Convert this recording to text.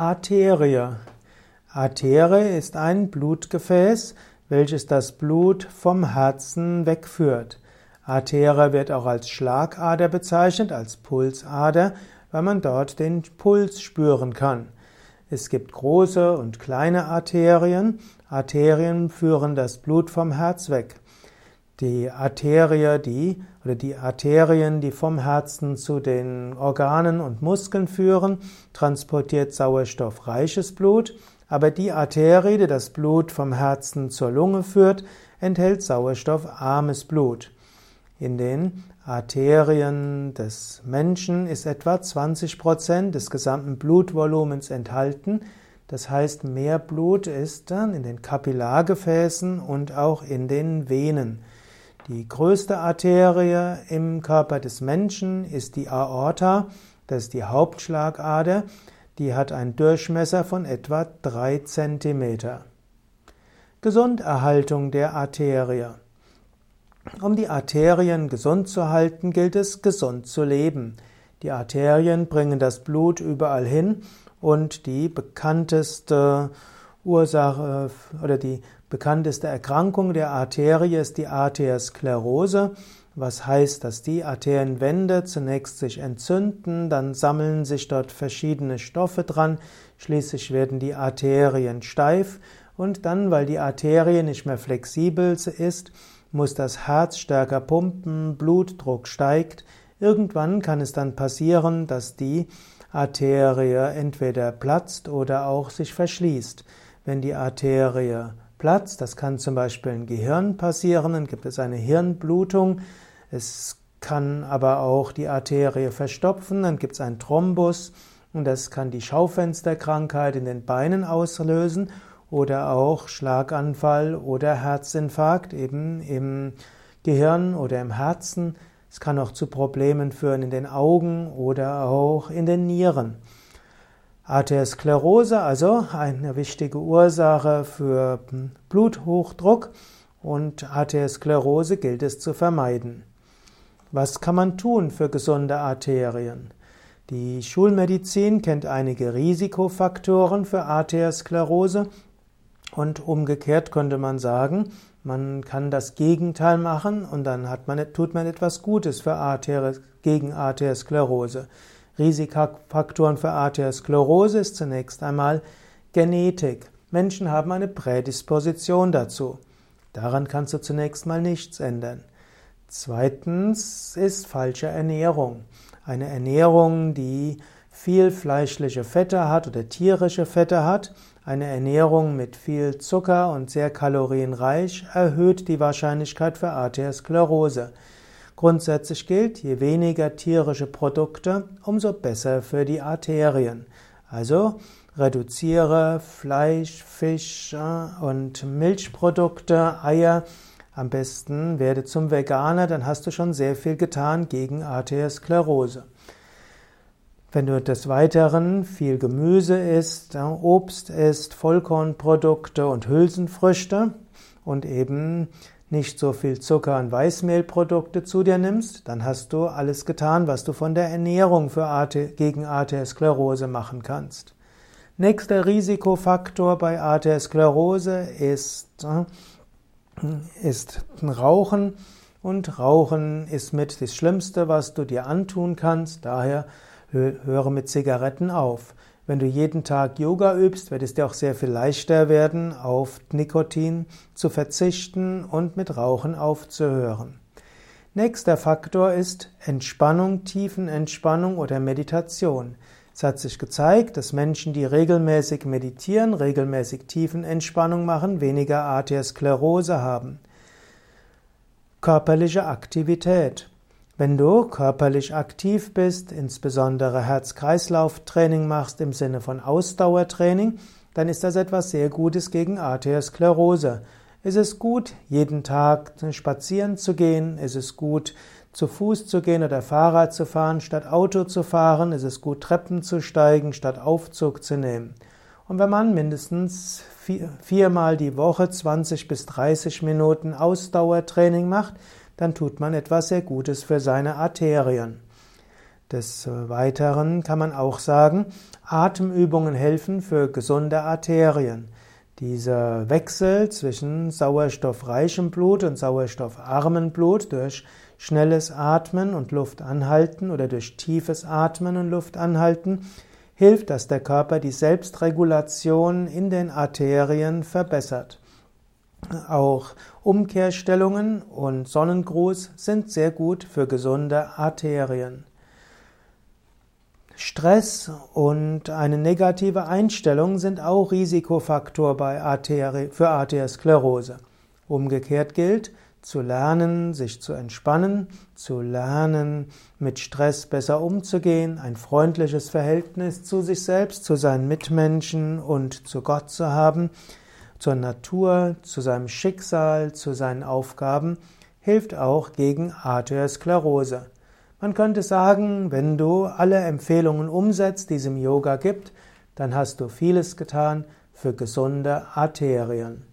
Arterie. Arterie ist ein Blutgefäß, welches das Blut vom Herzen wegführt. Arterie wird auch als Schlagader bezeichnet, als Pulsader, weil man dort den Puls spüren kann. Es gibt große und kleine Arterien. Arterien führen das Blut vom Herz weg. Die Arterie, die oder die Arterien, die vom Herzen zu den Organen und Muskeln führen, transportiert sauerstoffreiches Blut, aber die Arterie, die das Blut vom Herzen zur Lunge führt, enthält sauerstoffarmes Blut. In den Arterien des Menschen ist etwa 20 Prozent des gesamten Blutvolumens enthalten. Das heißt, mehr Blut ist dann in den Kapillargefäßen und auch in den Venen. Die größte Arterie im Körper des Menschen ist die Aorta, das ist die Hauptschlagader, die hat einen Durchmesser von etwa 3 cm. Gesunderhaltung der Arterie. Um die Arterien gesund zu halten, gilt es, gesund zu leben. Die Arterien bringen das Blut überall hin und die bekannteste Ursache oder die bekannteste Erkrankung der Arterie ist die Arteriosklerose, was heißt, dass die Arterienwände zunächst sich entzünden, dann sammeln sich dort verschiedene Stoffe dran, schließlich werden die Arterien steif und dann, weil die Arterie nicht mehr flexibel ist, muss das Herz stärker pumpen, Blutdruck steigt. Irgendwann kann es dann passieren, dass die Arterie entweder platzt oder auch sich verschließt. Wenn die Arterie platzt, das kann zum Beispiel im Gehirn passieren, dann gibt es eine Hirnblutung. Es kann aber auch die Arterie verstopfen, dann gibt es einen Thrombus und das kann die Schaufensterkrankheit in den Beinen auslösen oder auch Schlaganfall oder Herzinfarkt eben im Gehirn oder im Herzen. Es kann auch zu Problemen führen in den Augen oder auch in den Nieren. Arteriosklerose, also eine wichtige Ursache für Bluthochdruck und Arteriosklerose gilt es zu vermeiden. Was kann man tun für gesunde Arterien? Die Schulmedizin kennt einige Risikofaktoren für Arteriosklerose und umgekehrt könnte man sagen, man kann das Gegenteil machen und dann man, tut man etwas Gutes für Arterie, gegen Arteriosklerose. Risikofaktoren für Arteriosklerose ist zunächst einmal Genetik. Menschen haben eine Prädisposition dazu. Daran kannst du zunächst mal nichts ändern. Zweitens ist falsche Ernährung. Eine Ernährung, die viel fleischliche Fette hat oder tierische Fette hat, eine Ernährung mit viel Zucker und sehr kalorienreich erhöht die Wahrscheinlichkeit für Arteriosklerose. Grundsätzlich gilt, je weniger tierische Produkte, umso besser für die Arterien. Also reduziere Fleisch, Fisch und Milchprodukte, Eier. Am besten werde zum Veganer, dann hast du schon sehr viel getan gegen Arteriosklerose. Wenn du des Weiteren viel Gemüse isst, Obst isst, Vollkornprodukte und Hülsenfrüchte und eben nicht so viel Zucker und Weißmehlprodukte zu dir nimmst, dann hast du alles getan, was du von der Ernährung für Arte, gegen Arteriosklerose machen kannst. Nächster Risikofaktor bei Arteriosklerose ist, äh, ist Rauchen. Und Rauchen ist mit das Schlimmste, was du dir antun kannst. Daher höre mit Zigaretten auf. Wenn du jeden Tag Yoga übst, wird es dir auch sehr viel leichter werden, auf Nikotin zu verzichten und mit Rauchen aufzuhören. Nächster Faktor ist Entspannung, Tiefenentspannung oder Meditation. Es hat sich gezeigt, dass Menschen, die regelmäßig meditieren, regelmäßig Tiefenentspannung machen, weniger Arteriosklerose haben. Körperliche Aktivität. Wenn du körperlich aktiv bist, insbesondere Herz-Kreislauf-Training machst im Sinne von Ausdauertraining, dann ist das etwas sehr Gutes gegen Arteriosklerose. Es ist gut, jeden Tag spazieren zu gehen, es ist gut, zu Fuß zu gehen oder Fahrrad zu fahren, statt Auto zu fahren, es ist gut, Treppen zu steigen, statt Aufzug zu nehmen. Und wenn man mindestens vier, viermal die Woche 20 bis 30 Minuten Ausdauertraining macht, dann tut man etwas sehr Gutes für seine Arterien. Des Weiteren kann man auch sagen, Atemübungen helfen für gesunde Arterien. Dieser Wechsel zwischen sauerstoffreichem Blut und sauerstoffarmem Blut durch schnelles Atmen und Luft anhalten oder durch tiefes Atmen und Luft anhalten hilft, dass der Körper die Selbstregulation in den Arterien verbessert. Auch Umkehrstellungen und Sonnengruß sind sehr gut für gesunde Arterien. Stress und eine negative Einstellung sind auch Risikofaktor bei Arterie, für Arteriosklerose. Umgekehrt gilt, zu lernen, sich zu entspannen, zu lernen, mit Stress besser umzugehen, ein freundliches Verhältnis zu sich selbst, zu seinen Mitmenschen und zu Gott zu haben, zur Natur, zu seinem Schicksal, zu seinen Aufgaben, hilft auch gegen Arteriosklerose. Man könnte sagen, wenn du alle Empfehlungen umsetzt, die es im Yoga gibt, dann hast du vieles getan für gesunde Arterien.